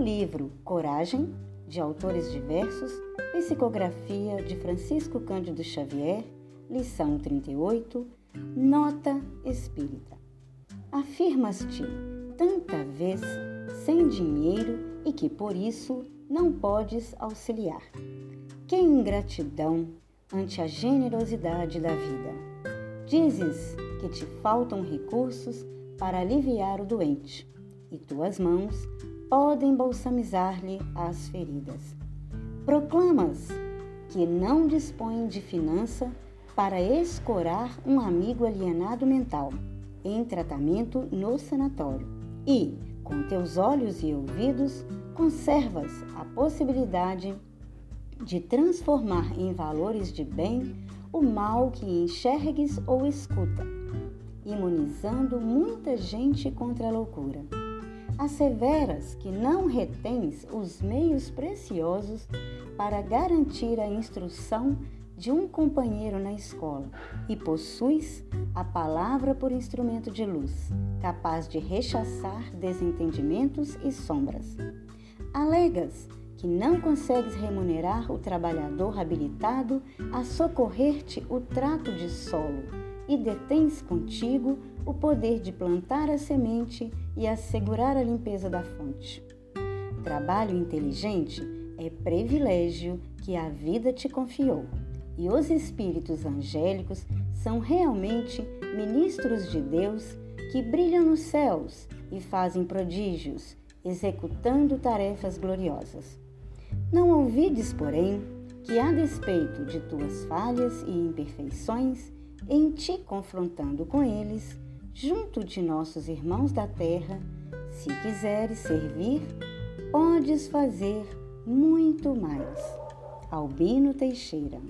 Livro Coragem, de autores diversos, psicografia de Francisco Cândido Xavier, lição 38, nota espírita. Afirmas-te tanta vez sem dinheiro e que por isso não podes auxiliar. Que ingratidão ante a generosidade da vida. Dizes que te faltam recursos para aliviar o doente, e tuas mãos podem balsamizar-lhe as feridas. Proclamas que não dispõe de finança para escorar um amigo alienado mental em tratamento no sanatório e, com teus olhos e ouvidos, conservas a possibilidade de transformar em valores de bem o mal que enxergues ou escuta, imunizando muita gente contra a loucura. Asseveras que não retens os meios preciosos para garantir a instrução de um companheiro na escola e possuis a palavra por instrumento de luz, capaz de rechaçar desentendimentos e sombras. Alegas que não consegues remunerar o trabalhador habilitado a socorrer-te o trato de solo e detens contigo o poder de plantar a semente e assegurar a limpeza da fonte. Trabalho inteligente é privilégio que a vida te confiou e os espíritos angélicos são realmente ministros de Deus que brilham nos céus e fazem prodígios, executando tarefas gloriosas. Não ouvides, porém, que a despeito de tuas falhas e imperfeições, em ti confrontando com eles, junto de nossos irmãos da terra, se quiseres servir, podes fazer muito mais. Albino Teixeira